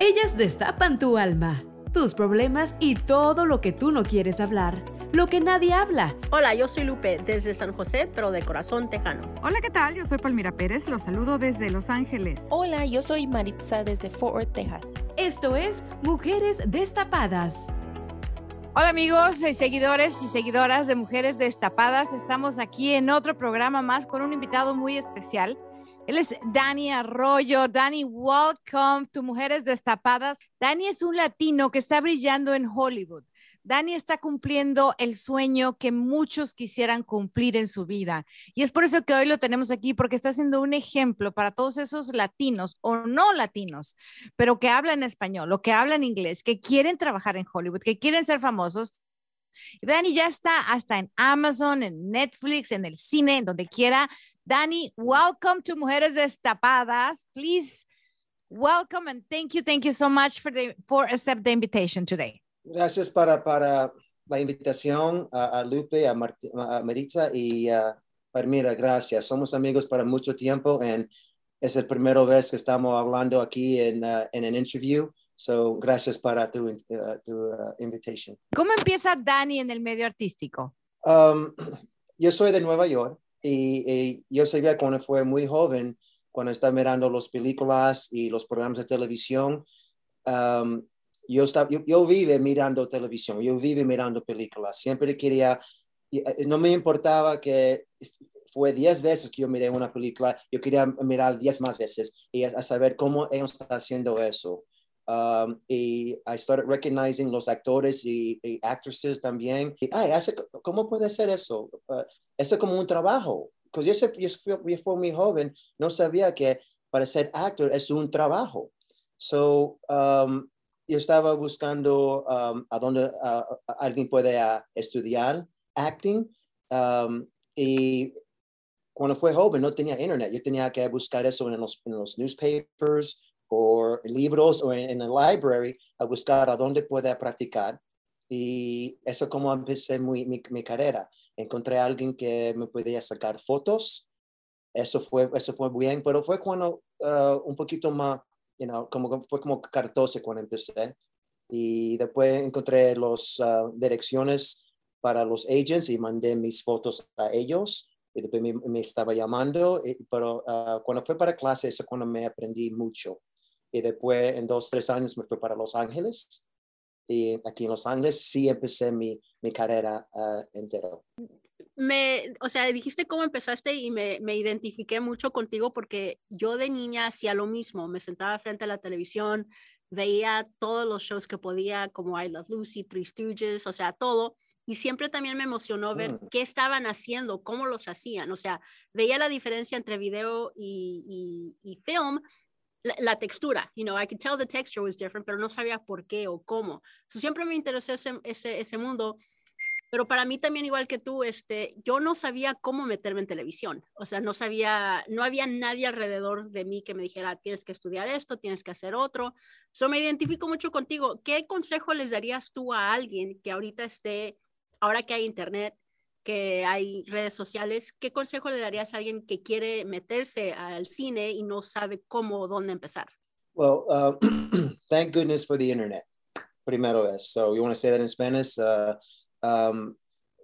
Ellas destapan tu alma, tus problemas y todo lo que tú no quieres hablar, lo que nadie habla. Hola, yo soy Lupe desde San José, pero de corazón tejano. Hola, ¿qué tal? Yo soy Palmira Pérez, los saludo desde Los Ángeles. Hola, yo soy Maritza desde Fort Worth, Texas. Esto es Mujeres Destapadas. Hola amigos y seguidores y seguidoras de Mujeres Destapadas. Estamos aquí en otro programa más con un invitado muy especial. Él es Dani Arroyo. Dani, welcome to Mujeres Destapadas. Dani es un latino que está brillando en Hollywood. Dani está cumpliendo el sueño que muchos quisieran cumplir en su vida. Y es por eso que hoy lo tenemos aquí, porque está siendo un ejemplo para todos esos latinos o no latinos, pero que hablan español o que hablan inglés, que quieren trabajar en Hollywood, que quieren ser famosos. Dani ya está hasta en Amazon, en Netflix, en el cine, en donde quiera. Dani, welcome to Mujeres Destapadas. Please welcome and thank you, thank you so much for the for accept the invitation today. Gracias para, para la invitación a, a Lupe, a, Mart a, Maritza y a Palmira. Gracias. Somos amigos para mucho tiempo y es la primera vez que estamos hablando aquí en, uh, en un interview. So, gracias para tu, uh, tu uh, invitation. ¿Cómo empieza Dani en el medio artístico? Um, yo soy de Nueva York y, y, yo sabía cuando fue muy joven, cuando estaba mirando las películas y los programas de televisión, um, yo, estaba, yo, yo vive mirando televisión, yo vive mirando películas, siempre quería, eh, no me importaba que fue 10 veces que yo miré una película, yo quería mirar 10 más veces y a, a saber cómo ellos están haciendo eso. Um, y I started recognizing los actores y, y actresses también. Y, ay, hace, ¿cómo puede ser eso? Uh, eso es como un trabajo. Porque yo, yo, fui, yo fui muy joven, no sabía que para ser actor es un trabajo. So, um, yo estaba buscando um, a dónde uh, alguien puede uh, estudiar acting um, y cuando fue joven no tenía internet, yo tenía que buscar eso en los, en los newspapers o libros o en, en el library a buscar a dónde puede practicar y eso como empecé mi, mi, mi, carrera. Encontré a alguien que me podía sacar fotos, eso fue, eso fue bien, pero fue cuando uh, un poquito más you know, como, fue como 14 cuando empecé. Y después encontré las uh, direcciones para los agents y mandé mis fotos a ellos. Y después me, me estaba llamando, y, pero uh, cuando fue para clase, eso cuando me aprendí mucho. Y después, en dos, tres años, me fui para Los Ángeles. Y aquí en Los Ángeles sí empecé mi, mi carrera uh, entero me, o sea, dijiste cómo empezaste y me, me, identifiqué mucho contigo porque yo de niña hacía lo mismo, me sentaba frente a la televisión, veía todos los shows que podía, como I Love Lucy, Three Stooges, o sea, todo, y siempre también me emocionó ver mm. qué estaban haciendo, cómo los hacían, o sea, veía la diferencia entre video y, y, y film, la, textura, you know, I could tell the texture was different, pero no sabía por qué o cómo. So, siempre me interesó ese, ese, ese mundo pero para mí también, igual que tú, este, yo no sabía cómo meterme en televisión. O sea, no sabía, no había nadie alrededor de mí que me dijera, tienes que estudiar esto, tienes que hacer otro. So, me identifico mucho contigo. ¿Qué consejo les darías tú a alguien que ahorita esté, ahora que hay internet, que hay redes sociales, ¿qué consejo le darías a alguien que quiere meterse al cine y no sabe cómo o dónde empezar? Well, uh, thank goodness for the internet. Primero es. So, you want to say that in Spanish? Uh, um,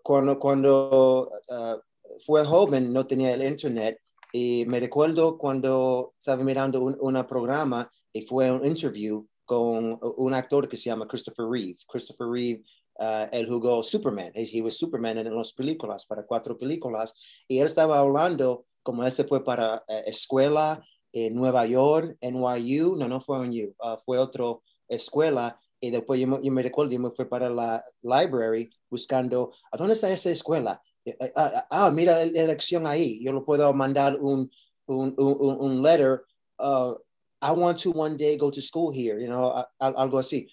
cuando, cuando uh, fue joven no tenía el internet y me recuerdo cuando estaba mirando un, un programa y fue un interview con un actor que se llama Christopher Reeve. Christopher Reeve, uh, él jugó Superman, he, was Superman en las películas, para cuatro películas, y él estaba hablando como ese fue para uh, escuela en Nueva York, NYU, no, no fue NYU, uh, fue otra escuela, y después yo, yo, me recuerdo, yo me fui para la library buscando, ¿a dónde está esa escuela? Ah, ah, mira la dirección ahí, yo lo puedo mandar un, un, un, un letter, uh, I want to one day go to school here, you know, algo así.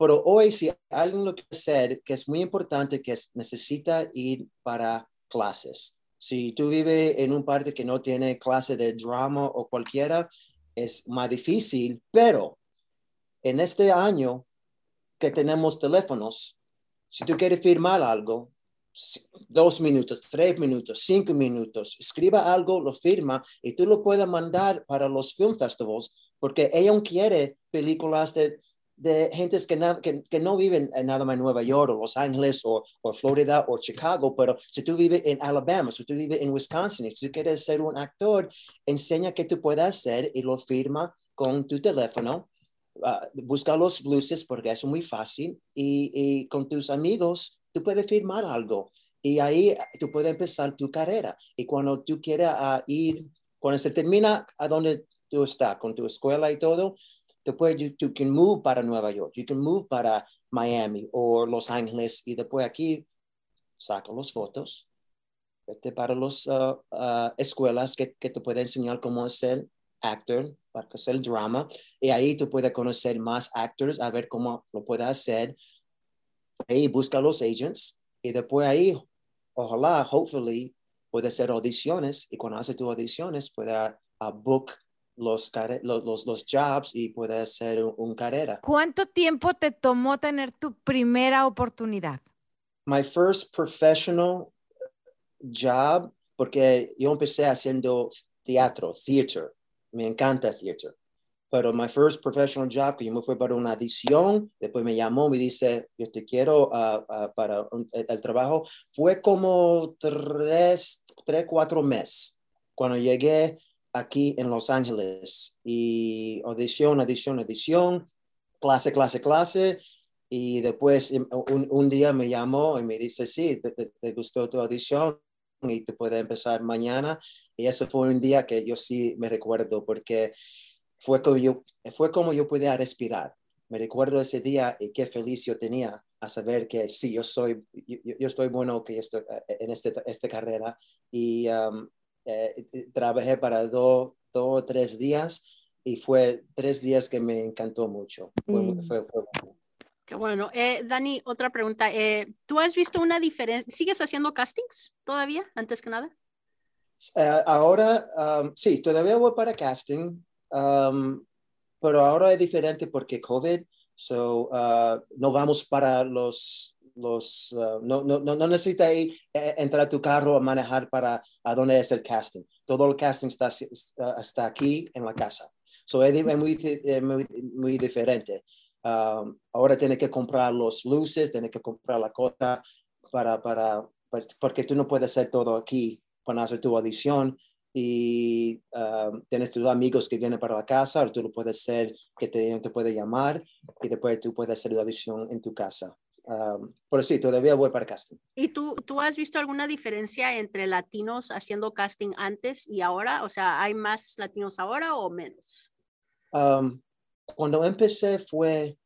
Pero hoy, si alguien lo que hacer, que es muy importante, que es, necesita ir para clases. Si tú vives en un parte que no tiene clase de drama o cualquiera, es más difícil, pero en este año que tenemos teléfonos, si tú quieres firmar algo, dos minutos, tres minutos, cinco minutos, escriba algo, lo firma y tú lo puedes mandar para los film festivals porque ella quiere películas de, de gentes que, que, que no viven en nada más Nueva York o Los Ángeles o, o Florida o Chicago, pero si tú vives en Alabama, si tú vives en Wisconsin, si tú quieres ser un actor, enseña que tú puedes hacer y lo firma con tu teléfono. Ah, busca los luces porque es muy fácil y, y con tus amigos tú puedes firmar algo y ahí tú puedes empezar tu carrera y cuando tú quieras ah, ir, cuando se termina a donde tú estás con tu escuela y todo, puedes, you, you can move para Nueva York, you can move para Miami o Los Ángeles y después aquí saca las fotos, vete para las escuelas que, que te pueden enseñar cómo ser actor, para hacer drama y ahí tú puedes conocer más actors, a ver cómo lo puedes hacer. Ahí busca los agents y después ahí, ojalá, hopefully, puede hacer audiciones y cuando hace tus audiciones puede uh, book los, los, los, los jobs y puede hacer un, un carrera. ¿Cuánto tiempo te tomó tener tu primera oportunidad? My first professional job, porque yo empecé haciendo teatro, theater, me encanta theater. Pero my first professional job, que yo me fui para una audición, después me llamó, me dice, yo te quiero ah, ah, para un- el, el trabajo, fue como tres, tres, cuatro meses cuando llegué aquí en Los Ángeles y audición, audición, audición, clase, clase, clase. Y después em, un, un día me llamó y me dice, sí, te, te- te gustó tu audición y te puede empezar mañana. Y eso fue un día que yo sí me recuerdo porque fue como yo, fue como yo podía respirar. Me recuerdo ese día y qué feliz yo tenía a saber que sí, yo soy, yo, yo- estoy bueno que estoy eh, en este, esta carrera. Y um, eh, trabajé para dos o tres días y fue tres días que me encantó mucho. Fue- Mm. fue- fue bueno. Qué bueno. Eh, Dani, otra pregunta. Eh, ¿Tú has visto una diferencia? ¿Sigues haciendo castings todavía, antes que nada? Eh, ahora, um, sí, todavía voy para casting, um, pero ahora es diferente porque COVID, so, uh, no vamos para los, los uh, no, no, no necesita ir, eh, entrar a tu carro a manejar para a dónde es el casting. Todo el casting está, está, está aquí en la casa. So, es, muy, eh, muy, muy diferente. Um, ahora tiene que comprar los luces, tiene que comprar la cosa para, para, para- porque tú no puedes hacer todo aquí cuando haces tu audición y um, tienes tus amigos que vienen para la casa, tú lo puedes hacer, que te, te puede llamar y después tú puedes hacer la audición en tu casa. Um, pero sí, todavía voy para casting. ¿Y tú, tú has visto alguna diferencia entre latinos haciendo casting antes y ahora? O sea, ¿hay más latinos ahora o menos? Um, cuando empecé fue,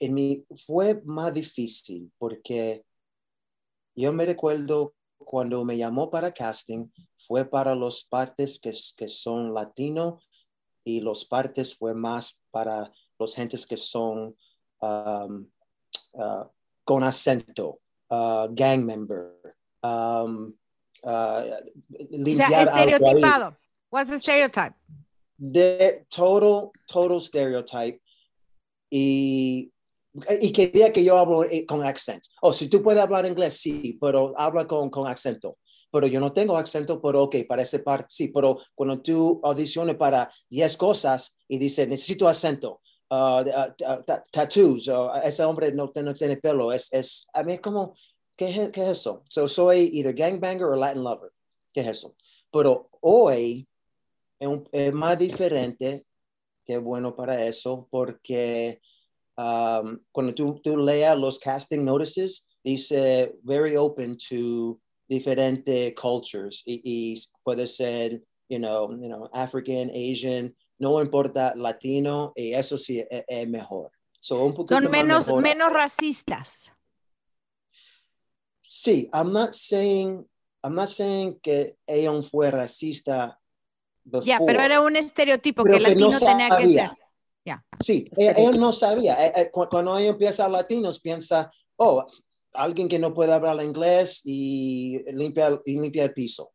en mi, fue más difícil porque yo me recuerdo cuando me llamó para casting, fue para los partes que, que son latino y los partes fue más para los gentes que son um, uh, con acento, uh, gang member, um, uh, O sea, limpiar algo estereotipado. What's the stereotype? de total, total stereotype. Y, y quería que yo hablo eh, con acento. O oh, si tú puedes hablar inglés, sí, pero habla con, con acento. Pero yo no tengo acento, pero ok, para esa parte sí. Pero cuando tú audiciones para 10 cosas y dice necesito acento, uh, ta- tattoos, o ese hombre no, tiene pelo, es, es, a mí es como, ¿qué, es- qué es eso? So, soy either gangbanger o Latin lover. ¿Qué es eso? Pero hoy es, un- es más diferente, que bueno para eso, porque um, cuando tú, leas los casting notices, dice very open to diferentes cultures y, y puede ser, you know, you know, African, Asian, no importa latino, y eso sí es, es mejor. So, un Son menos, mejor. menos racistas. Sí, I'm not saying, I'm not saying que Aeon fue racista Ya, pero before. era un estereotipo Pero que que no latino tenía que sabía. ser. Ya. Sí, él, él no sabía. Eh, eh, cu- Cuando ella empieza a latinos, piensa, oh, alguien que no puede hablar inglés y limpia, y limpia el piso.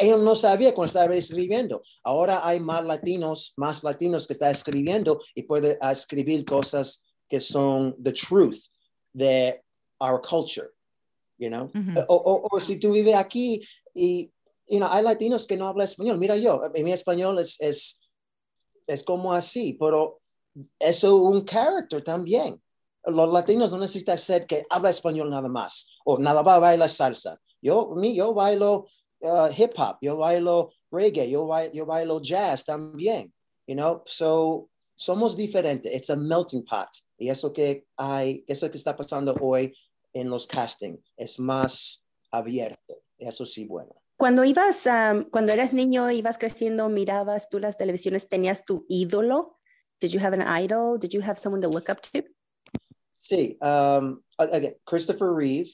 Él no sabía cuando estaba escribiendo. Ahora hay más latinos, más latinos que están escribiendo y puede escribir cosas que son the truth de our culture, you know? Ujú. o, o- o si tú vives aquí y you know, hay latinos que no hablan español. Mira yo, mi español es, es, es como así, pero eso es un carácter también. Los latinos no necesitan ser que habla español nada más o nada va a bailar salsa. Yo, mi, yo bailo uh, hip hop, yo bailo reggae, yo, bailo, yo bailo jazz también. You know, so somos diferentes. It's a melting pot. Y eso que hay, eso que está pasando hoy en los casting es más abierto. Eso sí, bueno. Cuando ibas, um, cuando eras niño, ibas creciendo, mirabas tú las televisiones, ¿tenías tu ídolo? Did you have an idol? Did you have someone to look up to? Sí, um, again, Christopher Reeve,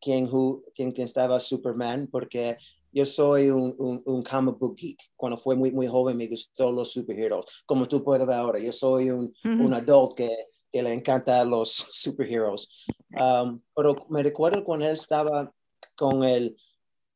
quien, who, quien, quien estaba Superman, porque yo soy un, un, un, comic book geek. Cuando fue muy, muy joven me gustó los superhéroes. Como tú puedes ver ahora, yo soy un, uh -huh. un adulto que, que, le encanta los superhéroes. Um, pero me recuerdo cuando él estaba con el,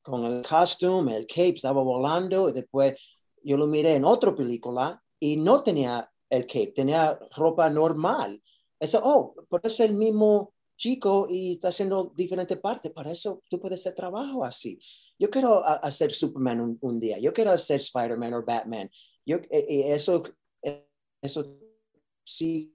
con el costume, el cape, estaba volando y después yo lo miré en otra película y no tenía el cape, tenía ropa normal. Eso, oh, pero es el mismo chico y está haciendo diferente parte. Para eso tú puedes hacer trabajo así. Yo quiero hacer Superman un, un día. Yo quiero hacer Spider-Man o Batman. Yo, y eso, eso sí,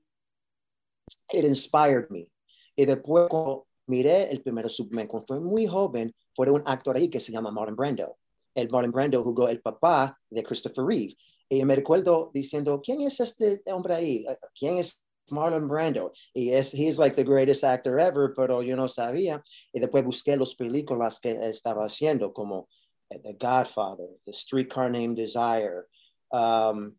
it inspired me. Y después cuando miré el primer Superman, cuando fue muy joven, fue un actor ahí que se llama Marlon Brando. El Marlon Brando jugó el papá de Christopher Reeve. Y me recuerdo diciendo, ¿quién es este hombre ahí? ¿Quién es Marlon Brando. Y es, he's like the greatest actor ever, pero yo no sabía. Y después busqué las películas que estaba haciendo, como The Godfather, The Streetcar Named Desire, um,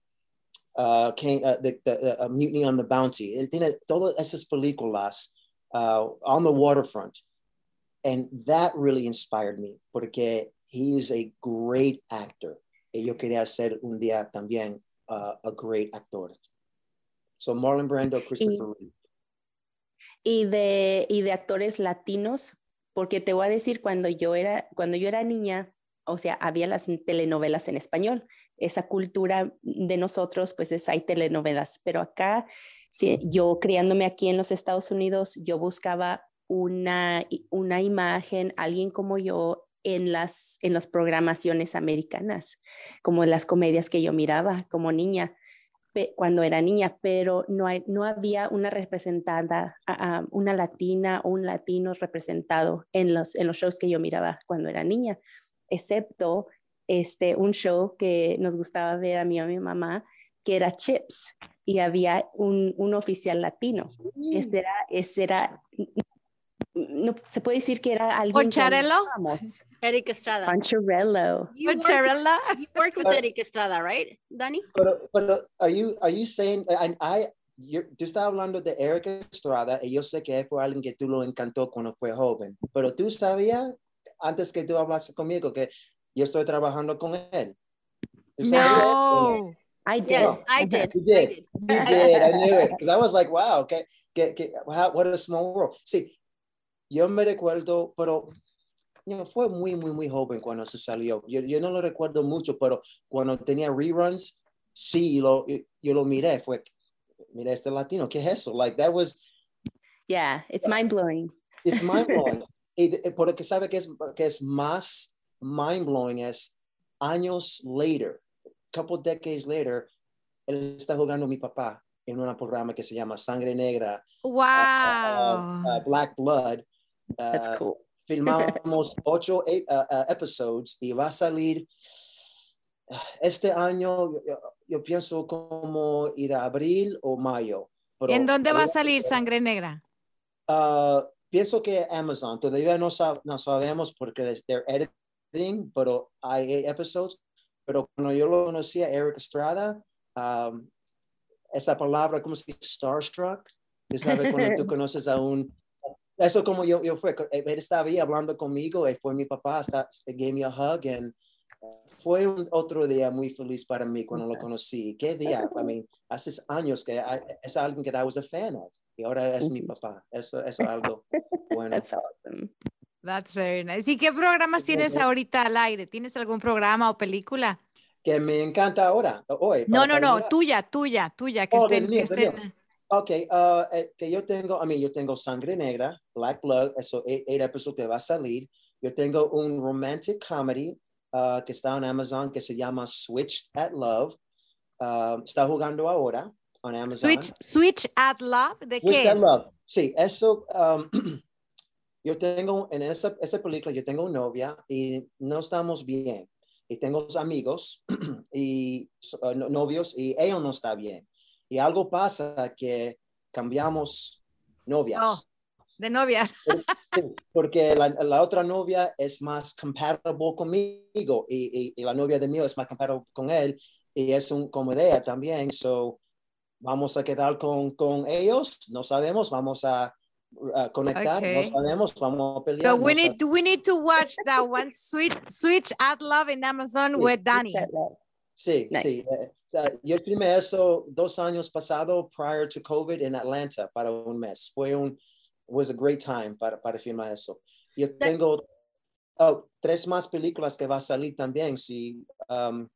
uh, King, uh, the, the uh, Mutiny on the Bounty. Él tiene todas esas películas uh, on the waterfront. And that really inspired me, porque he is a great actor. Y yo quería ser un día también uh, a great actor. So Marlon Brando, Christopher y, y, de, y de actores latinos, porque te voy a decir, cuando yo era, cuando yo era niña, o sea, había las telenovelas en español. Esa cultura de nosotros, pues es, hay telenovelas, pero acá, sí, yo criándome aquí en los Estados Unidos, yo buscaba una, una imagen, alguien como yo en las, en las programaciones americanas, como las comedias que yo miraba como niña cuando era niña, pero no, hay, no había una representada, uh, una latina o un latino representado en los, en los shows que yo miraba cuando era niña, excepto este, un show que nos gustaba ver a mí y a mi mamá, que era Chips, y había un, un oficial latino. Ese era, ese era no se puede decir que era alguien Poncharello Eric Estrada Poncharello you worked, you worked with Eric Estrada right Danny pero, pero are you are you saying I, I tú estás hablando de Eric Estrada y yo sé que fue alguien que tú lo encantó cuando fue joven pero tú sabías antes que tú hablaste conmigo que yo estoy trabajando con él no I did. Yes, I did. You did. You did. I knew it. Because I was like, wow, okay, get, get, how, what a small world. See, yo me recuerdo, pero fue muy, muy, muy joven cuando se salió. Yo, yo, no lo recuerdo mucho, pero cuando tenía reruns, sí, lo, yo lo miré, fue, mira este latino, ¿qué es eso? Like, that was... Yeah, it's mind blowing. It's mind blowing. y porque sabe que es, que es más mind blowing es años later, couple decades later, él está jugando a mi papá en un programa que se llama Sangre Negra. Wow. Uh, uh, Black Blood. That's cool. filmamos ocho eight, episodes y va a salir este año, yo, yo, pienso como ir a abril o mayo. Pero, ¿En dónde va a salir Sangre Negra? Uh, pienso que Amazon, todavía no, sab no sabemos porque they're editing, pero hay eight episodes. Pero cuando yo lo conocí a Eric Estrada, um, esa palabra, ¿cómo se dice? Starstruck. ¿Sabes? Cuando tú conoces a un... Eso como yo, yo fue, él estaba ahí hablando conmigo y fue mi papá, hasta gave me a hug and fue un otro día muy feliz para mí cuando lo conocí. ¿Qué día? I mean, hace años que I, es alguien que I was a fan of y ahora es mi papá. Eso es algo bueno. That's awesome. That's very nice. ¿Y qué programas tienes ahorita al aire? ¿Tienes algún programa o película? Que me encanta ahora, hoy. No, no, no, tuya, tuya, tuya, que oh, estén, mío, que estén... Ok, uh, eh, que yo tengo, a mí, yo tengo Sangre Negra, Black Blood, eso, eight, eight episodes que va a salir. Yo tengo un romantic comedy uh, que está en Amazon que se llama Switched at Love. Uh, está jugando ahora. on Amazon. Switch, Switch at Love, ¿de Switch qué at es? Love. Sí, eso, um, yo tengo, en esa, esa película, yo tengo novia y no estamos bien. Y tengo amigos y uh, no- novios y ella no está bien. Y algo pasa que cambiamos novias. Oh. De novias. Porque la, la otra novia es más compatible conmigo y, y- y la novia de mí es más compatible con él y es un como idea también. So, vamos a quedar con, con ellos, no sabemos, vamos a, conectar, Okay. no sabemos, vamos a pelear. So we need to, we need to watch that one. Switch, Switch at Love in Amazon with Danny. Sí, Nice. sí. eh, eh, yo filmé eso dos años pasado, prior to COVID, en Atlanta para un mes. Fue un, was a great time para, para filmar eso. Yo tengo oh, tres más películas que va a salir también. Sí, um,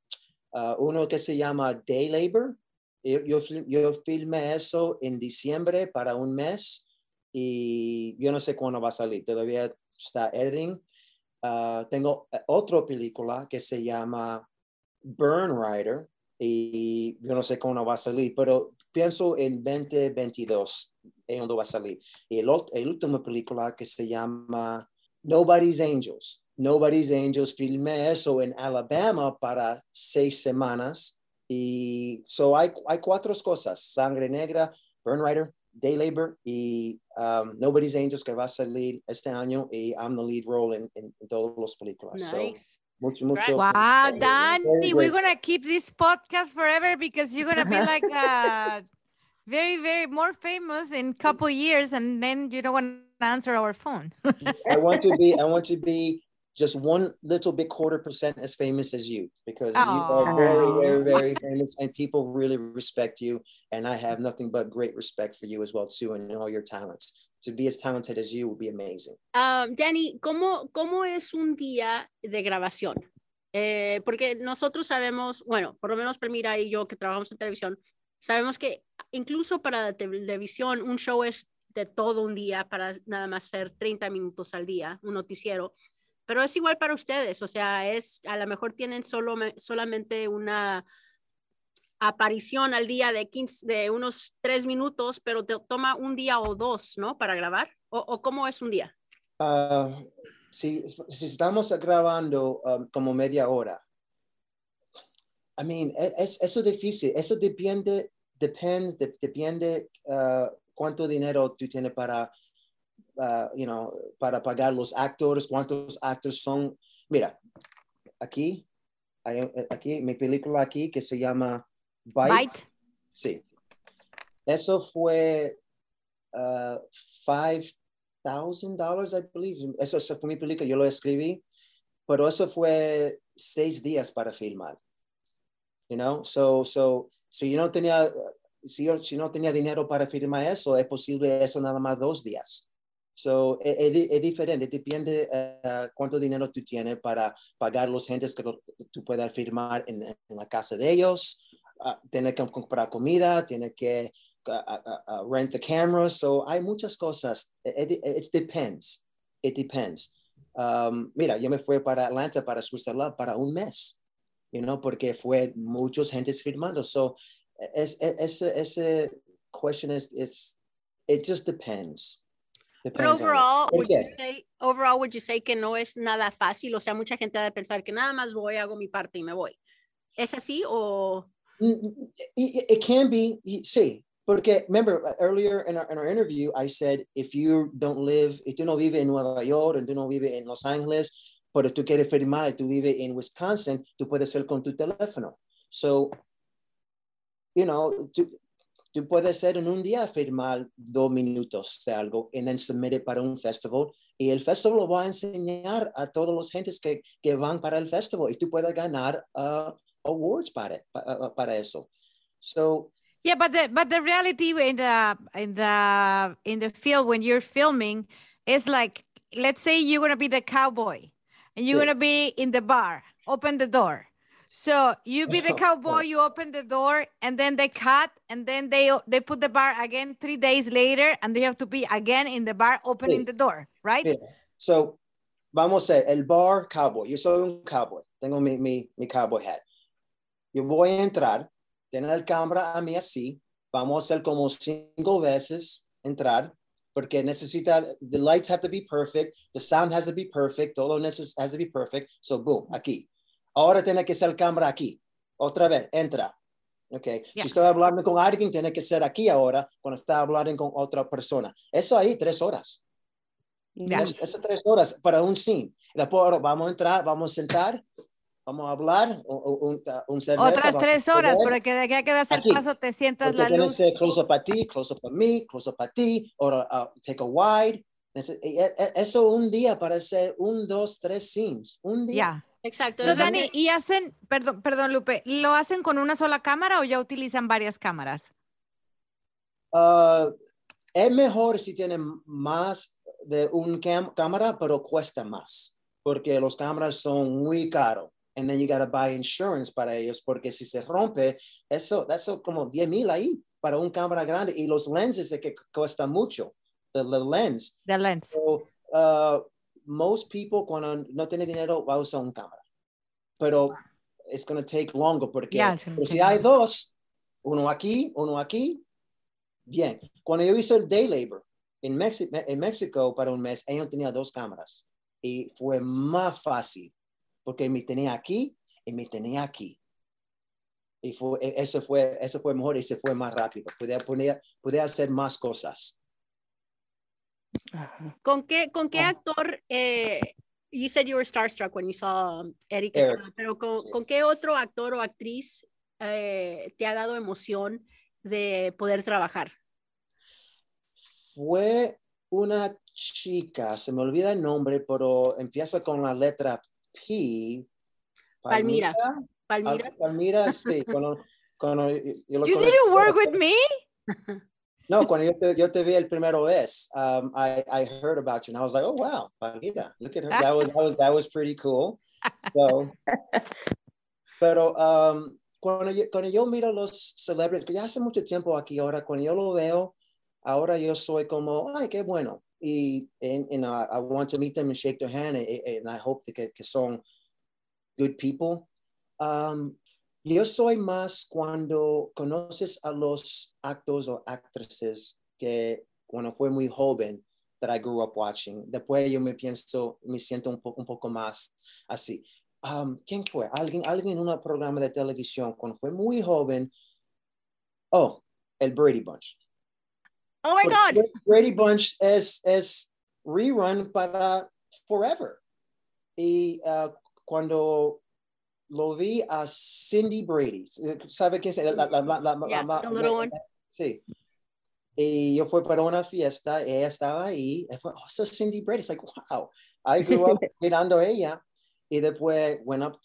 uh, uno que se llama Day Labor. Yo, yo, yo filmé eso en diciembre para un mes y yo no sé cuándo va a salir. Todavía está editing. Ah, tengo eh, otra película que se llama Burn Rider y yo no sé cuándo va a salir, pero pienso en 2022 es cuando va a salir. El, último película que se llama Nobody's Angels. Nobody's Angels, filmé eso en Alabama para seis semanas. Y so hay, hay cuatro cosas, Sangre Negra, Burn Rider, Day Labor y um, Nobody's Angels que va a salir este año y I'm the lead role en, en, todas las películas. Nice. Mucho, mucho. Wow, very Danny, we're gonna keep this podcast forever because you're gonna be like uh, very, very more famous in a couple years, and then you don't want to answer our phone. I want to be I want to be just one little bit quarter percent as famous as you because you are very very very famous and people really respect you and I have nothing but great respect for you as well too and all your talents. To be as talented as you would be amazing. Ah, Danny, ¿cómo, ¿cómo es un día de grabación? Eh, porque nosotros sabemos, bueno, por lo menos Permira y yo que trabajamos en televisión, sabemos que incluso para la televisión un show es de todo un día para nada más ser 30 minutos al día, un noticiero, pero es igual para ustedes, o sea, es a lo mejor tienen solo, solamente una aparición al día de 15, de unos tres minutos, pero te toma un día o dos, ¿no? Para grabar, o, o cómo es un día. Ah, si, si estamos grabando um, como media hora, I mean, e- es, eso es difícil, eso depende, depende, de- depende ah, cuánto dinero tú tienes para, ah, you know, para pagar los actores, cuántos actores son. Mira, aquí, aquí, mi película aquí que se llama Bite. Bite. Sí. Eso fue uh, five thousand dollars, I believe. Eso, eso fue mi película, yo lo escribí, pero eso fue seis días para filmar. You know, so, so, si yo no tenía, si yo, si no tenía dinero para filmar eso, es posible eso nada más dos días. So, es, es es diferente, depende uh, cuánto dinero tú tienes para pagar los gentes que lo- tú puedas filmar en, en la casa de ellos, uh, tiene que comprar comida, tiene que uh, uh, rent the camera. So hay muchas cosas. It, it, it depends. It depends. Um, mira, yo me fui para Atlanta, para Switzerland, para un mes, you know, porque fue muchos gentes filmando. So es, es, ese, question is, is, it just depends. It. overall, ¿Por would you say, overall, would you say que no es nada fácil? O sea, mucha gente ha de pensar que nada más voy, hago mi parte y me voy. ¿Es así o...? It, can be, sí, porque remember earlier in our, in our interview, I said, if you don't live, if tú no vives en Nueva York, and tú no vives en Los Ángeles, pero tú quieres firmar y tú vives en Wisconsin, tú puedes hacer con tu teléfono. So, you know, tú, tú puedes hacer en un día firmar dos minutos de algo and then submit it para un festival y el festival lo va a enseñar a todos los gentes que, que van para el festival y tú puedes ganar uh, awards para, para, para eso. So, Yeah, but the but the reality in the in the in the field when you're filming is like let's say you're gonna be the cowboy and you're Sí. gonna be in the bar, open the door. So you be the Oh, cowboy, you open the door, and then they cut, and then they they put the bar again three days later, and they have to be again in the bar opening Sí. the door, right? Mira, so, vamos a el bar cowboy. Yo soy un cowboy. Tengo mi, mi, mi cowboy hat. Yo voy a entrar, tener la cámara a mí así, vamos a hacer como cinco veces entrar, porque necesita, the lights have to be perfect, the sound has to be perfect, todo has to be perfect. So, boom, aquí. Ahora tiene que ser cámara aquí. Otra vez, entra. Okay. Yeah. Si estoy hablando con alguien, tiene que ser aquí ahora cuando está hablando con otra persona. Eso ahí, tres horas. Ya. Es, es tres horas para un scene. Después vamos a entrar, vamos a sentar, vamos a hablar, o- o- un, un cerveza, Otras tres horas, beber. porque de aquí a que das el Aquí. paso te sientas Porque la luz. que ser close up a ti, close up a mí, close up a ti, o uh, take a wide. Ese- e- e- Eso un día para hacer un, dos, tres scenes. Un día. Exacto. So, Dani, y hacen, perdón, perdón, Lupe, ¿lo hacen con una sola cámara o ya utilizan varias cámaras? Ah, es mejor si tienen más de un cam- cámara, pero cuesta más, porque los cámaras son muy caros. And then you gotta buy insurance para ellos, porque si se rompe, eso, eso como 10 mil ahí para un cámara grande y los lenses de que cuesta mucho, the, the lens. The lens. So, uh, most people cuando no tienen dinero va a usar un cámara, pero it's gonna take longer porque Yeah, si hay longer. dos, uno aquí, uno aquí, bien. Cuando yo hice el day labor en México para un mes, ellos tenía dos cámaras y fue más fácil porque me tenía aquí y me tenía aquí. Y fue, e- eso, fue, eso fue mejor y se fue más rápido. Podía, poner, podía hacer más cosas. ¿Con qué, con qué Ah. actor? Eh, you said you were starstruck when you saw um, Eric, Eric. Estrada, pero con, Sí. ¿con qué otro actor o actriz eh, te ha dado emoción de poder trabajar? Fue una chica, se me olvida el nombre, pero empieza con la letra P. Palmira. Pal- Palmira. Palmira, sí. Cuando, cuando yo, lo You didn't work with me? No, cuando yo te, yo te vi el primero vez, um, I, I heard about you and I was like, oh, wow, Palmira, look at her. That was, that was, that was pretty cool. So, pero um, cuando, yo, cuando yo miro los celebrities, que ya hace mucho tiempo aquí ahora, cuando yo lo veo, ahora yo soy como, ay, qué bueno. Y and, and, uh, I want to meet them and shake their hand and, and I hope que, que son good people. Um, yo soy más cuando conoces a los actores o actrices que cuando fue muy joven that I grew up watching. Después yo me pienso, me siento un, poco un poco más así. Um, ¿Quién fue? Alguien, alguien en un programa de televisión cuando fue muy joven. Oh, el Brady Bunch. Oh my God. Brady Bunch es, es rerun para forever. Y uh, cuando lo vi a Cindy Brady, ¿sabe quién es? La, la, la, la, la- Yeah, la- the little one. Sí. Y yo fui para una fiesta, ella estaba ahí, y fue, oh, so Cindy Brady. It's like, wow. I grew up mirando a ella. Y después went up,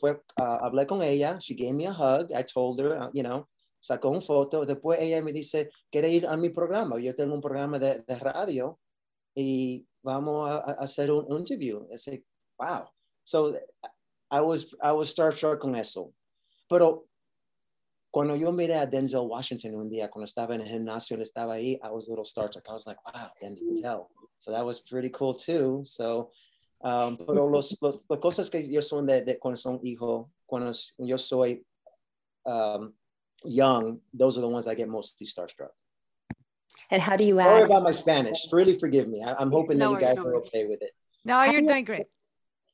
fue, uh, hablé con ella, she gave me a hug, I told her, uh, you know, sacó una foto, después ella me dice, ¿quiere ir a mi programa? Yo tengo un programa de, de radio y vamos a, a hacer un interview. I said, wow. So I was, I was starstruck con eso. Pero cuando yo miré a Denzel Washington un día, cuando estaba en el gimnasio, él estaba ahí, I was a little starstruck. I was like, wow, Denzel. So that was pretty cool too. So, um, pero los, los, las cosas que yo son de, de cuando son hijo, cuando yo soy um, young, those are the ones I get mostly starstruck. And how do you Sorry act? about my Spanish. Really forgive me. I, I'm hoping No that you guys no are okay with it. No, you're doing great.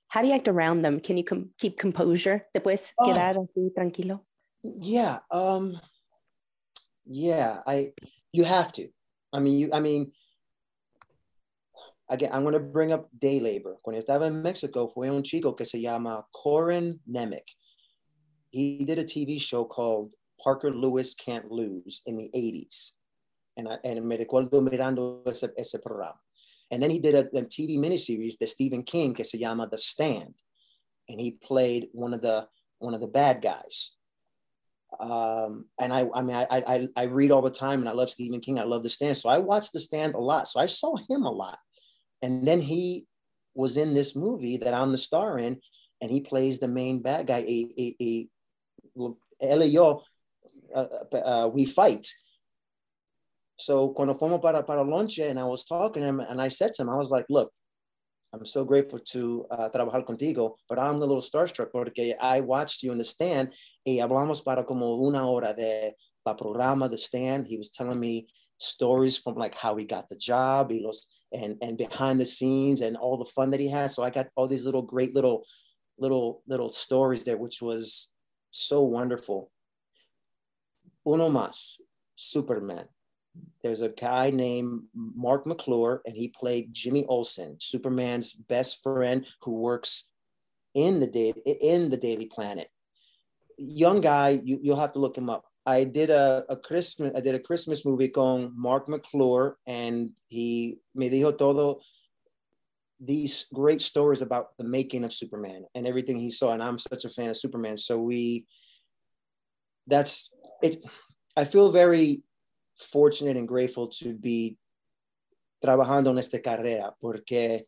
How do you act around them? Can you com- keep composure? ¿Te puedes Oh. quedar así tranquilo? Yeah. Um, yeah, I, you have to. I mean, you, I mean, again, I'm going to bring up day labor. Cuando estaba en Mexico, fue un chico que se llama Corin Nemec. He did a TV show called Parker Lewis Can't Lose in the 80s. And, I, and me recuerdo mirando ese, ese programa. And then he did a, a TV miniseries de Stephen King que se llama The Stand. And he played one of the, one of the bad guys um, and I, I mean, I, I, I read all the time, and I love Stephen King. I love The Stand, so I watched The Stand a lot. So I saw him a lot, and then he was in this movie that I'm the star in, and he plays the main bad guy. A, a, a, yo, uh, uh, we fight. So cuando fuimos para para lonche, and I was talking to him, and I said to him, I was like, look. I'm so grateful to uh, trabajar contigo, but I'm a little starstruck porque I watched you in the stand y hablamos para como una hora de la programa, the stand. He was telling me stories from like how he got the job, he was, and and behind the scenes and all the fun that he has. So I got all these little great little little little stories there, which was so wonderful. Uno más, Superman. There's a guy named Mark McClure, and he played Jimmy Olsen, Superman's best friend who works in the day in the Daily Planet. Young guy, you, you'll have to look him up. I did a, a Christmas I did a Christmas movie con Mark McClure, and he me dijo todo these great stories about the making of Superman and everything he saw. And I'm such a fan of Superman, so we that's it. I feel very fortunate and grateful to be trabajando en esta carrera porque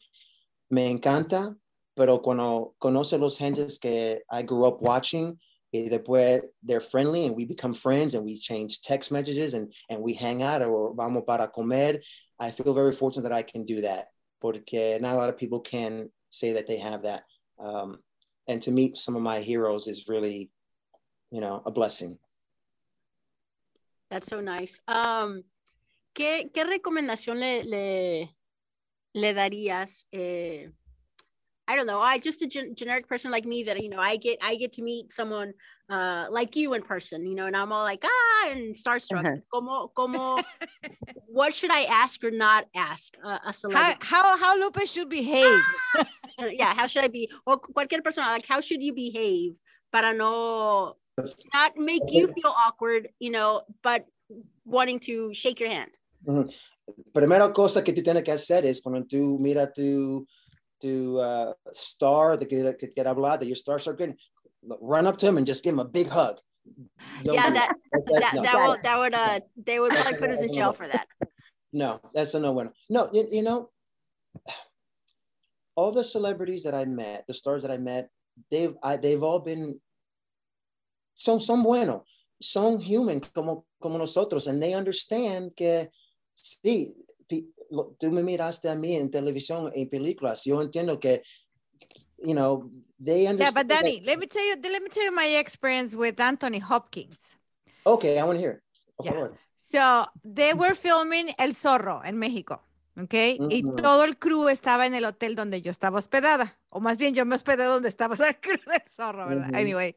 me encanta, pero cuando conoce los gentes que I grew up watching, y después they're friendly and we become friends and we change text messages and, and we hang out or vamos para comer. I feel very fortunate that I can do that porque not a lot of people can say that they have that. Um, and to meet some of my heroes is really, you know, a blessing. That's so nice. Um, ¿qué, ¿Qué recomendación le, le, le darías? Eh, I don't know. I just a gen- generic person like me that you know I get I get to meet someone uh, like you in person, you know, and I'm all like ah and starstruck. Uh-huh. Como como what should I ask or not ask uh, a How, celebrity? how, how Lupe should behave. yeah, how should I be? Or cualquier persona like how should you behave para no not make you feel awkward, you know, but wanting to shake your hand. Ujú. Primera cosa que tú tienes que hacer es cuando tú mira tu, tu uh, star de que, que quiere hablar, de your star circle, run up to him and just give him a big hug. Don't yeah, that That's- that no. that will that would uh they would probably put us in jail for that. No, that's a no one. No, you, you know, all the celebrities that I met, the stars that I met, they've I, they've all been son son bueno, son human como como nosotros, and they understand que sí, tú me miraste a mí en televisión, en películas, yo entiendo que, you know, they Yeah, understand. but that- Danny, let me tell you, let me tell you my experience with Anthony Hopkins. okay, I want to hear. it. Yeah. So they were filming El Zorro en México, ¿ok? Y Ujú. todo el crew estaba en el hotel donde yo estaba hospedada, o más bien yo me hospedé donde estaba el crew del Zorro, ¿verdad? Ujú. Anyway,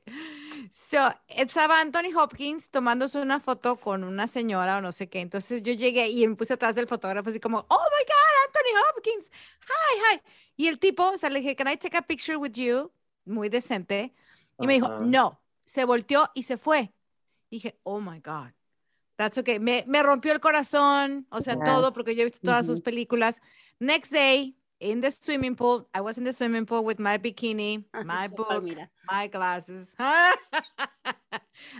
so estaba Anthony Hopkins tomándose una foto con una señora o no sé qué, entonces yo llegué y me puse atrás del fotógrafo así como, oh my God, Anthony Hopkins, hi, hi. Y el tipo, o sea, le dije, can I take a picture with you? Muy decente. Y me dijo, no, se volteó y se fue. Dije, oh my God. That's okay. Me, me rompió el corazón, o sea, Wow. todo, porque yo he visto todas sus Ujú. películas. Next day, in the swimming pool, I was in the swimming pool with my bikini, my Qué book, my glasses. and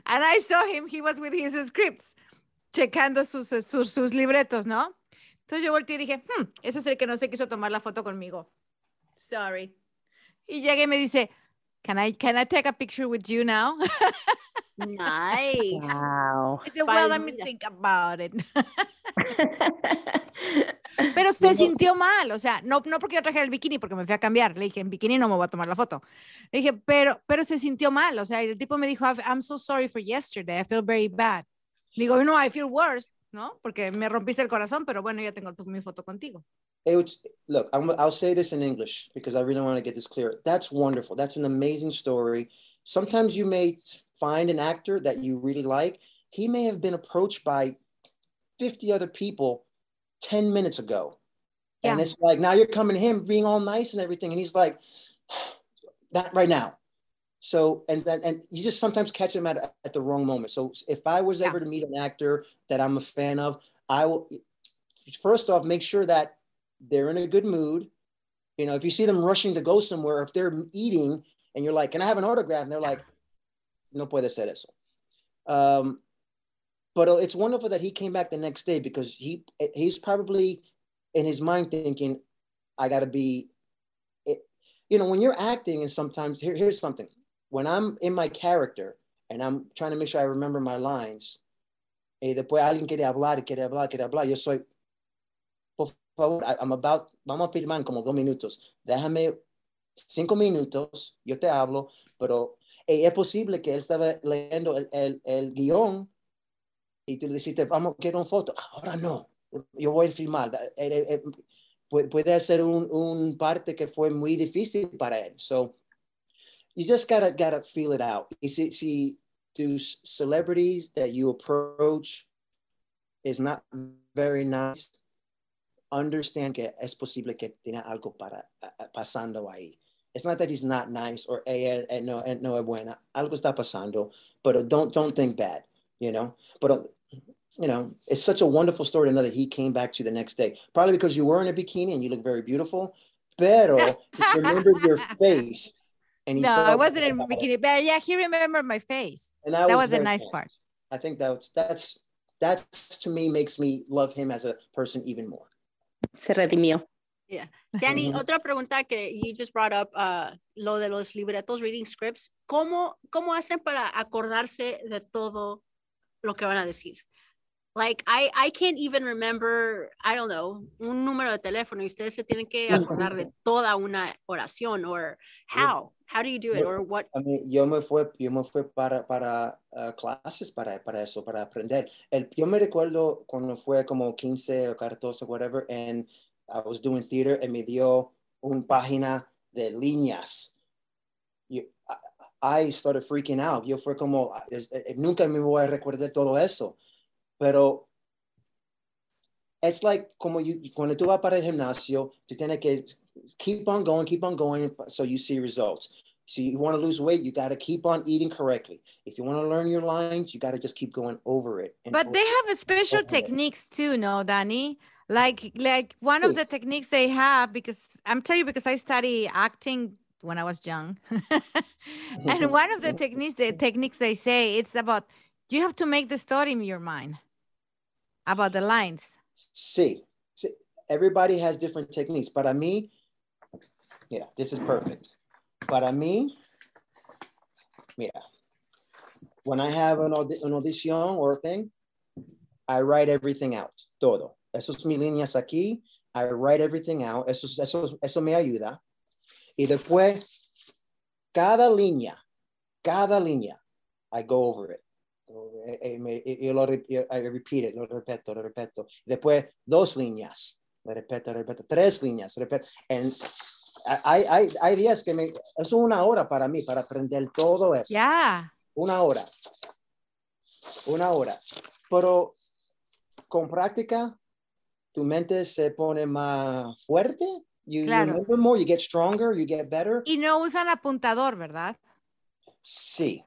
I saw him, he was with his scripts, checando sus, eh, sus, sus libretos, ¿no? Entonces yo volteé y dije, hmm, ese es el que no se quiso tomar la foto conmigo. Sorry. Y llegué y me dice, can I, can I take a picture with you now? Nice. Wow. I said, well, let me think about it. Pero se sintió mal, o sea, no, no porque yo traje el bikini, porque me fui a cambiar. Le dije, en bikini no me voy a tomar la foto. Le dije, pero, pero se sintió mal, o sea, el tipo me dijo, "I'm- so sorry for yesterday, I feel very bad. Le digo, no, I feel worse, ¿no? Porque me rompiste el corazón, pero bueno, ya tengo mi foto contigo. It was, look, I'm, I'll say this in English because I really want to get this clear. That's wonderful. That's an amazing story. Sometimes you may find an actor that you really like. He may have been approached by 50 other people 10 minutes ago. And it's like, now you're coming to him being all nice and everything. And he's like, not right now. So, and then, and you just sometimes catch him at, at the wrong moment. So if I was Yeah. ever to meet an actor that I'm a fan of, I will, first off, make sure that they're in a good mood. You know, if you see them rushing to go somewhere, if they're eating and you're like, can I have an autograph? And they're like, no puede ser eso. Um, but uh, it's wonderful that he came back the next day because he eh, he's probably in his mind thinking, I got to be, it, you know, when you're acting and sometimes here, here's something. When I'm in my character and I'm trying to make sure I remember my lines, y después alguien quiere hablar, quiere hablar, quiere hablar, yo soy, por favor, I'm about, vamos a firmar como dos minutos. Déjame cinco minutos, yo te hablo, pero eh, es posible que él estaba leyendo el, el, el guión y tú le dijiste, vamos, quiero una foto. Ahora no, yo voy a filmar. Eh, puede ser un, un parte que fue muy difícil para él. So, you just gotta, gotta feel it out. Y si, si tus celebrities that you approach is not very nice, understand que es posible que tenga algo para, pasando ahí. It's not that he's not nice or ella eh, no, eh, no es buena. Algo está pasando, but don't, don't think bad, you know? But, you know, it's such a wonderful story to know that he came back to you the next day. Probably because you were in a bikini and you look very beautiful. Pero he remembered your face. And no, I wasn't in a bikini, but yeah, he remembered my face. And that, that was, was a nice part. I think that's that's that's to me makes me love him as a person even more. Se redimió. Yeah. Danny, otra pregunta que you just brought up, uh, lo de los libretos, reading scripts. ¿Cómo, ¿Cómo hacen para acordarse de todo lo que van a decir? Like, I, I can't even remember, I don't know, un número de teléfono y ustedes se tienen que acordar de toda una oración, or how? How do you do it, or what? I mean, yo me fue, yo me fue para, para uh, clases para, para eso, para aprender. El, yo me recuerdo cuando fue como 15 o 14, whatever, and I was doing theater and me dio una página de líneas. Yo, I started freaking out. Yo fue como, eh, nunca me voy a recordar todo eso. Pero it's like como you, cuando tú vas para el gimnasio, tú tienes que keep on going, keep on going so you see results. So you want to lose weight, you got to keep on eating correctly. If you want to learn your lines, you got to just keep going over it. But over they have a special techniques it. too, no, Danny? like like one of the techniques they have because i'm telling you because i study acting when i was young and one of the techniques the techniques they say it's about you have to make the story in your mind about the lines see, everybody has different techniques para mí yeah this is perfect para mí yeah when i have an, aud- an audition or thing i write everything out todo Eso es mi líneas aquí. I write everything out. Eso, eso, eso me ayuda. Y después, cada línea, cada línea, I go over it. Yo lo I repeat it, lo repito, lo repito. Después, dos líneas, lo repito, lo repito. Tres líneas, repito. And hay, hay, hay días que me, es una hora para mí, para aprender todo eso. Ya. Una hora. Una hora. Pero con práctica, tu mente se pone más fuerte. You, claro. you remember more, you get stronger, you get better. Y no usan apuntador, ¿verdad? Sí.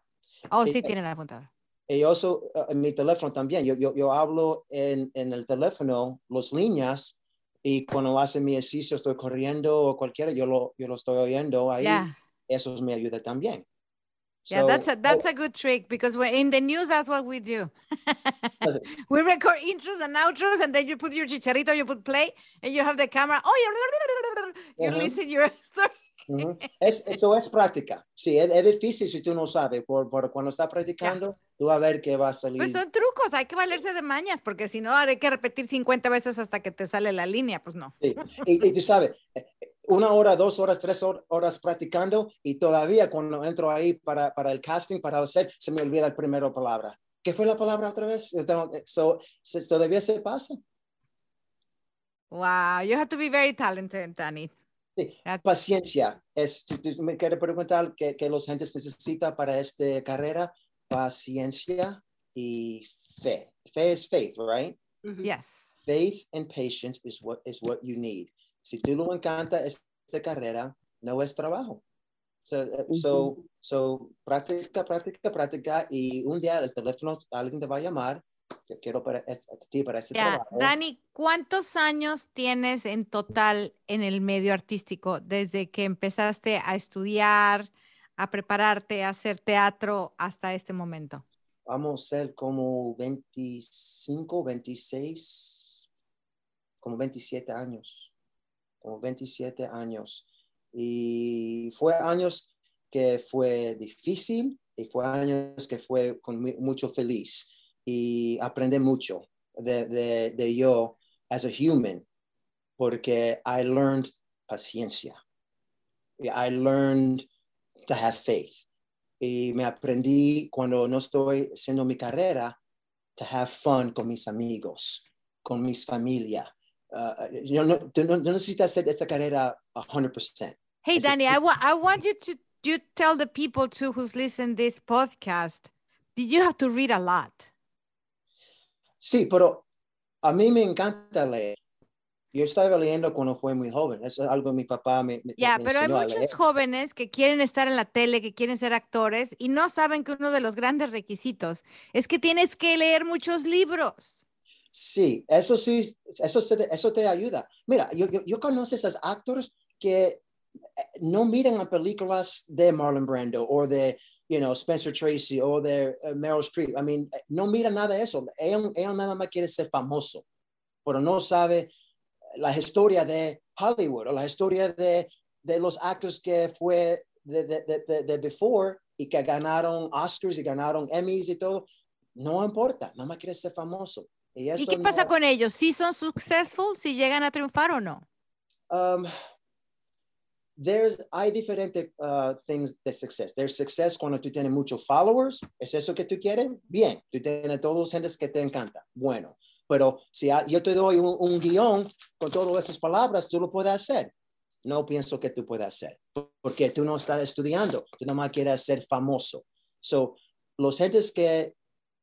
Oh, sí, sí tienen apuntador. Y uso uh, en mi teléfono también. Yo, yo, yo hablo en, en, el teléfono las líneas y cuando hace mi ejercicio, estoy corriendo o cualquiera, yo lo, yo lo estoy oyendo ahí. Yeah. Eso me ayuda también. Yeah, so, that's a that's oh, a good trick because we're in the news. That's what we do. we record intros and outros, and then you put your chicharito, you put play, and you have the camera. Oh, you uh -huh. listen your story. Uh -huh. es, eso es práctica. Sí, es, es, difícil si tú no sabes. Por, por cuando está practicando, yeah. tú vas a ver qué va a salir. Pues son trucos, hay que valerse de mañas, porque si no, hay que repetir 50 veces hasta que te sale la línea, pues no. Sí. Y, y tú sabes, una hora, dos horas, tres horas practicando y todavía cuando entro ahí para, para el casting, para hacer, se me olvida la primera palabra. ¿Qué fue la palabra otra vez? Tengo, so, se, todavía se pasa. Wow, you have to be very talented, Danny. Sí. Paciencia. Es, me quiero preguntar qué, qué los gentes necesitan para esta carrera. Paciencia y fe. Fe es faith, right? Yes. Faith and patience is what is what you need. Si tú no encanta esta carrera, no es trabajo. So, uh, so, so, práctica, práctica, práctica y un día el teléfono, alguien te va a llamar. Yo quiero para, ti para ese yeah. trabajo. Dani, ¿cuántos años tienes en total en el medio artístico desde que empezaste a estudiar, a prepararte, a hacer teatro hasta este momento? Vamos a ser como 25, 26, como 27 años como 27 años. Y fue años que fue difícil y fue años que fue con mucho feliz y aprendí mucho de, de, de yo as a human porque I learned paciencia. I learned to have faith. Y me aprendí cuando no estoy haciendo mi carrera, to have fun con mis amigos, con mis familia. Uh, yo no, no, necesitas hacer esta carrera 100%. Hey, Danny, I, wa- I want you to you tell the people too who's listening this podcast. Did you have to read a lot? Sí, pero a mí me encanta leer. Yo estaba leyendo cuando fue muy joven. Eso es algo que mi papá me, me- Ya, me pero hay a muchos jóvenes que quieren estar en la tele, que quieren ser actores y no saben que uno de los grandes requisitos es que tienes que leer muchos libros. Sí, eso sí, eso, eso te ayuda. Mira, yo, yo, yo conozco esos actores que eh, no miran a películas de Marlon Brando o de, you know, Spencer Tracy o de eh, Meryl Streep. I mean, no miran nada de eso. Ellos, ellos nada más quieren ser famoso, pero no sabe la historia de Hollywood o la historia de, de los actores que fue de, de, de, before y que ganaron Oscars y ganaron Emmys y todo. No importa, nada más quiere ser famoso. ¿Y, ¿Y qué pasa con ellos? ¿Sí son successful? ¿Si llegan a triunfar o no? Um, there's, hay diferentes uh, things de success. There's success cuando tú tienes muchos followers. ¿Es eso que tú quieres? Bien. Tú tienes todos gentes que te encanta. Bueno. Pero si yo te doy un, un guion con todas esas palabras, tú lo puedes hacer. No pienso que tú puedas hacer. Porque tú no estás estudiando. Tú nada más quieres ser famoso. So, los gentes que,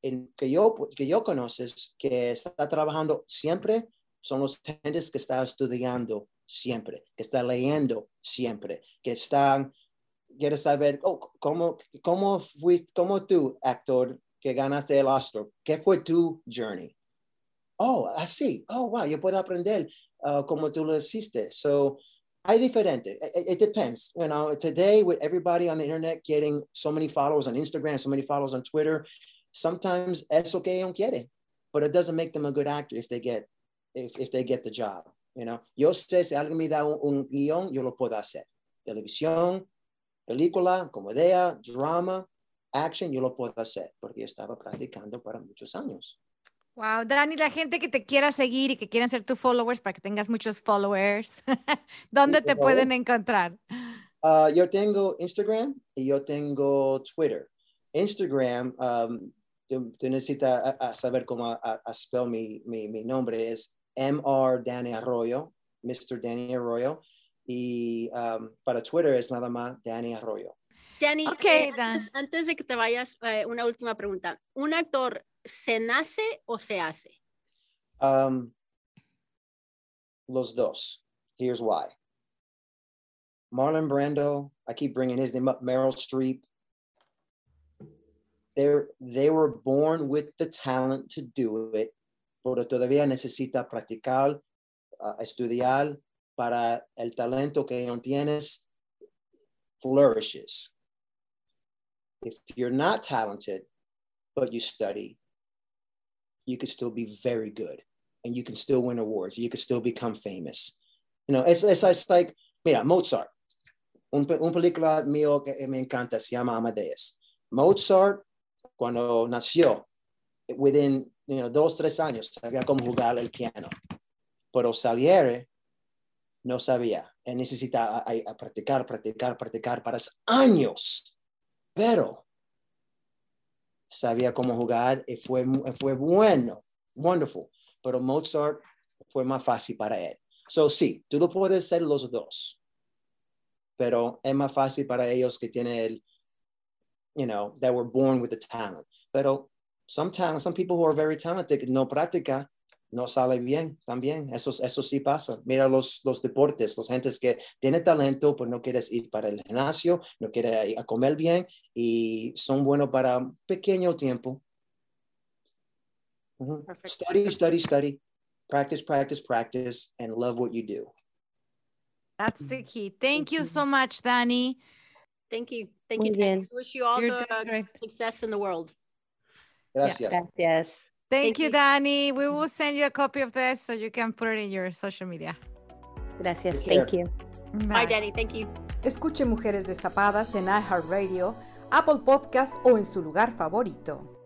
en, que, yo, que yo conoces, que está trabajando siempre, son los gentes que están estudiando siempre, que está leyendo siempre, que están, quieres saber, oh, ¿cómo, cómo, fuiste, cómo tú, actor, que ganaste el Oscar, qué fue tu journey? Oh, así, oh, wow, yo puedo aprender uh, cómo tú lo hiciste. So, hay diferente. It, it- depends. You know, today with everybody on the internet getting so many followers on Instagram, so many followers on Twitter, sometimes es lo que ellos quieren, but it doesn't make them a good actor if they get if, if they get the job. You know, yo sé si alguien me da un, un guion, yo lo puedo hacer. Televisión, película, comedia, drama, action, yo lo puedo hacer porque yo estaba practicando para muchos años. Wow, Dani, la gente que te quiera seguir y que quieran ser tus followers para que tengas muchos followers, ¿dónde te pueden encontrar? Uh, yo tengo Instagram y yo tengo Twitter. Instagram, um, tú, necesitas saber cómo a spell mi, mi, mi nombre, es MR Danny Arroyo, Mr. Danny Arroyo. Y um, para Twitter es nada más Danny Arroyo. Danny, Ok, eh, Dan. antes, antes de que te vayas, eh, una última pregunta. ¿Un actor se nace o se hace? Um, los dos. Here's why. Marlon Brando, I keep bringing his name up, Meryl Streep. They're, they were born with the talent to do it, pero todavía necesita practicar, uh, estudiar para el talento que tienes flourishes. If you're not talented, but you study, you could still be very good and you can still win awards. You can still become famous. You know, it's, like, mira, Mozart. Un, un película mío que me encanta se llama Amadeus. Mozart, cuando nació, within, you know, dos, tres años, sabía cómo jugar el piano. Pero Salieri no sabía. Él necesitaba a- a practicar, practicar, practicar para años. Pero sabía cómo jugar y fue, fue bueno, wonderful. Pero Mozart fue más fácil para él. So, sí, tú lo puedes hacer los dos. Pero es más fácil para ellos que tienen el, you know, that were born with the talent. Pero sometimes, some people who are very talented, no practica, no sale bien también. Eso, eso sí pasa. Mira los, los deportes, los gentes que tienen talento, pero no quieres ir para el gimnasio, no quieres ir a comer bien y son buenos para un pequeño tiempo. Ujú. Perfecto. Study, study, study. Practice, practice, practice, and love what you do. That's the key. Thank you so much, Dani. Thank you. Thank Muy you. Danny. bien. Wish you all You're the great. success in the world. Gracias. Gracias. Thank, Thank you. Dani. We will send you a copy of this so you can put it in your social media. Gracias. Thank you. Bye, Danny. Thank you. Escuche Mujeres Destapadas en iHeartRadio, Apple Podcast o en su lugar favorito.